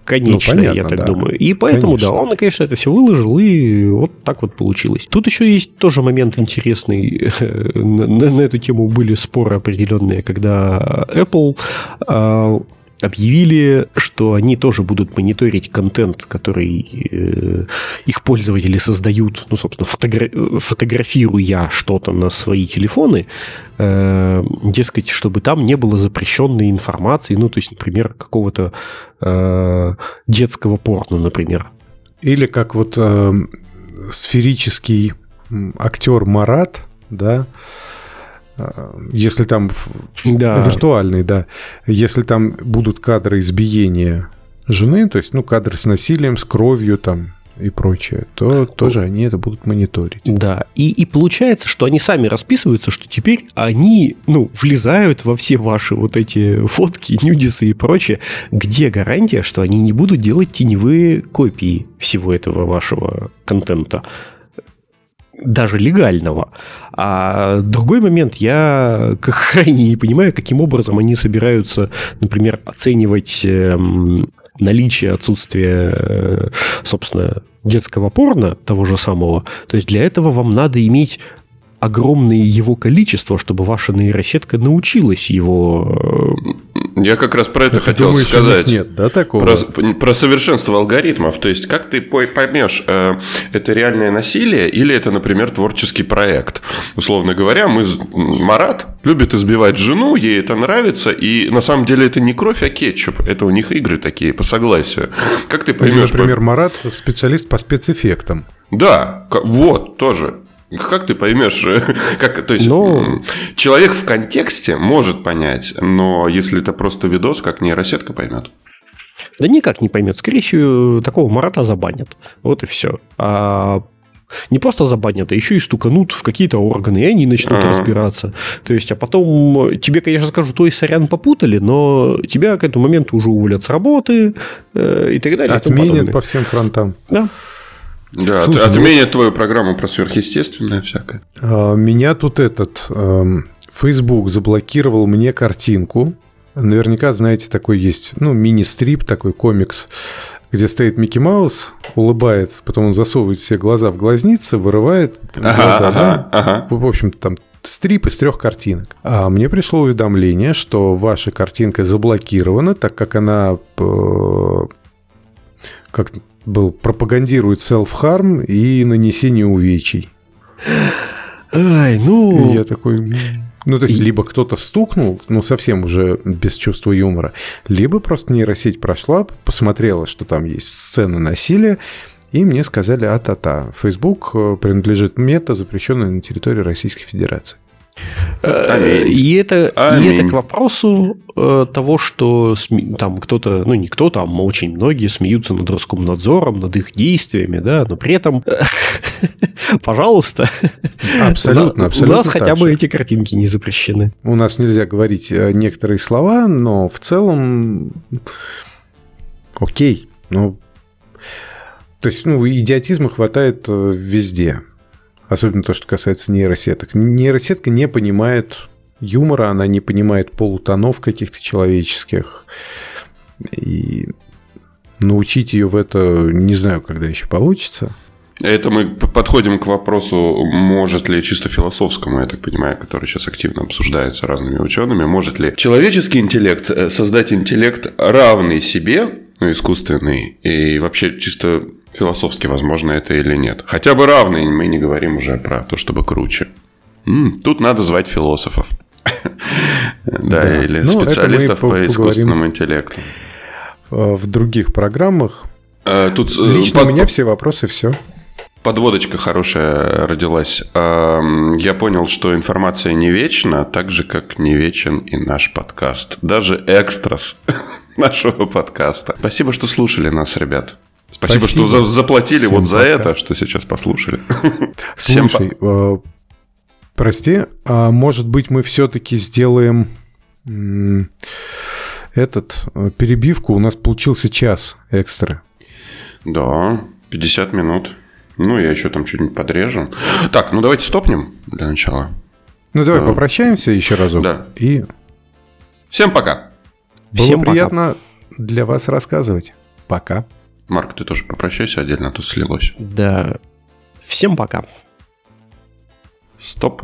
Speaker 2: конечная, ну, понятно, я так да. думаю. И поэтому, конечно. да, он, конечно, это все выложил, и вот так вот получилось. Тут еще есть тоже момент интересный. на, на эту тему были споры определенные, когда Apple а, объявили, что они тоже будут мониторить контент, который э, их пользователи создают, ну, собственно, фотогра- фотографируя что-то на свои телефоны, э, дескать, чтобы там не было запрещенной информации, ну, то есть, например, какого-то э, детского порно, например.
Speaker 1: Или как вот э, сферический актер Марат, да, если там да. виртуальный, да, если там будут кадры избиения жены, то есть, ну, кадры с насилием, с кровью там и прочее, то тоже они это будут мониторить.
Speaker 2: Да, и, и получается, что они сами расписываются, что теперь они, ну, влезают во все ваши вот эти фотки, нюдисы и прочее. Где гарантия, что они не будут делать теневые копии всего этого вашего контента? Даже легального. А другой момент, я крайне не понимаю, каким образом они собираются, например, оценивать эм, наличие, отсутствие, э, собственно, детского порно, того же самого. То есть для этого вам надо иметь огромное его количество, чтобы ваша нейросетка научилась его...
Speaker 3: Э, Я как раз про это хотел думаешь, сказать. Нет, да, такого? Про, про совершенство алгоритмов. То есть, как ты поймешь, э, это реальное насилие или это, например, творческий проект. Условно говоря, мы Марат любит избивать жену, ей это нравится, и на самом деле это не кровь, а кетчуп. Это у них игры такие, по согласию. Как ты поймешь... Или,
Speaker 1: например, Марат специалист по спецэффектам.
Speaker 3: Да, вот, тоже. Как ты поймешь, как, то есть но... человек в контексте может понять, но если это просто видос, как нейросетка поймет?
Speaker 2: Да никак не поймет. Скорее всего, такого Марата забанят. Вот и все. А не просто забанят, а еще и стуканут в какие-то органы, и они начнут А-а-а. разбираться. То есть, а потом тебе, конечно, скажут, ой, сорян, попутали, но тебя к этому моменту уже уволят с работы э, и так далее.
Speaker 1: Отменят по всем фронтам.
Speaker 2: Да.
Speaker 3: Да, Слушай, отменят ну... твою программу про сверхъестественное всякое.
Speaker 1: А, меня тут этот эм, Facebook заблокировал мне картинку. Наверняка, знаете, такой есть, ну, мини-стрип, такой комикс, где стоит Микки Маус, улыбается, потом он засовывает все глаза в глазницы, вырывает ага, глаза, ага, да? ага. В общем, там стрип из трех картинок. А мне пришло уведомление, что ваша картинка заблокирована, так как она э, как был, пропагандирует self-harm и нанесение увечий.
Speaker 2: Ай, ну...
Speaker 1: И я такой... Ну, то есть, либо кто-то стукнул, ну, совсем уже без чувства юмора, либо просто нейросеть прошла, посмотрела, что там есть сцена насилия, и мне сказали, а-та-та, Facebook э, принадлежит мета, запрещенной на территории Российской Федерации.
Speaker 2: Аминь. И это, Аминь. и это к вопросу э, того, что сме, там кто-то, ну не кто-то, а очень многие смеются над Роскомнадзором, над их действиями, да, но при этом, пожалуйста,
Speaker 1: абсолютно, абсолютно
Speaker 2: у нас хотя бы эти картинки не запрещены.
Speaker 1: У нас нельзя говорить э, некоторые слова, но в целом окей, ну то есть, ну, идиотизма хватает э, везде. Особенно то, что касается нейросеток. Нейросетка не понимает юмора, она не понимает полутонов каких-то человеческих. И научить ее в это, не знаю, когда еще получится.
Speaker 3: Это мы подходим к вопросу, может ли чисто философскому, я так понимаю, который сейчас активно обсуждается разными учеными, может ли человеческий интеллект э, создать интеллект равный себе, ну, искусственный, и вообще чисто философски возможно это или нет. Хотя бы равный, мы не говорим уже про то, чтобы круче. Тут надо звать философов. Да, или ну, специалистов по искусственному интеллекту.
Speaker 1: Э, в других программах. Э, тут Лично у меня все вопросы, все
Speaker 3: подводочка хорошая родилась. Я понял, что информация не вечна, так же, как не вечен и наш подкаст. Даже экстрас нашего подкаста. Спасибо, что слушали нас, ребят. Спасибо, Спасибо. что заплатили Всем вот за пока. это, что сейчас послушали.
Speaker 1: Слушай, Всем... Э, прости, а может быть мы все-таки сделаем этот э, перебивку? У нас получился час экстра.
Speaker 3: Да, 50 минут. Ну, я еще там что-нибудь подрежу. Так, ну давайте стопнем для начала.
Speaker 1: Ну, давай а, попрощаемся еще разок.
Speaker 3: Да.
Speaker 1: И...
Speaker 3: Всем пока.
Speaker 1: Было Всем приятно пока. для вас рассказывать. Пока.
Speaker 3: Марк, ты тоже попрощайся отдельно, а то слилось.
Speaker 2: Да. Всем пока.
Speaker 3: Стоп.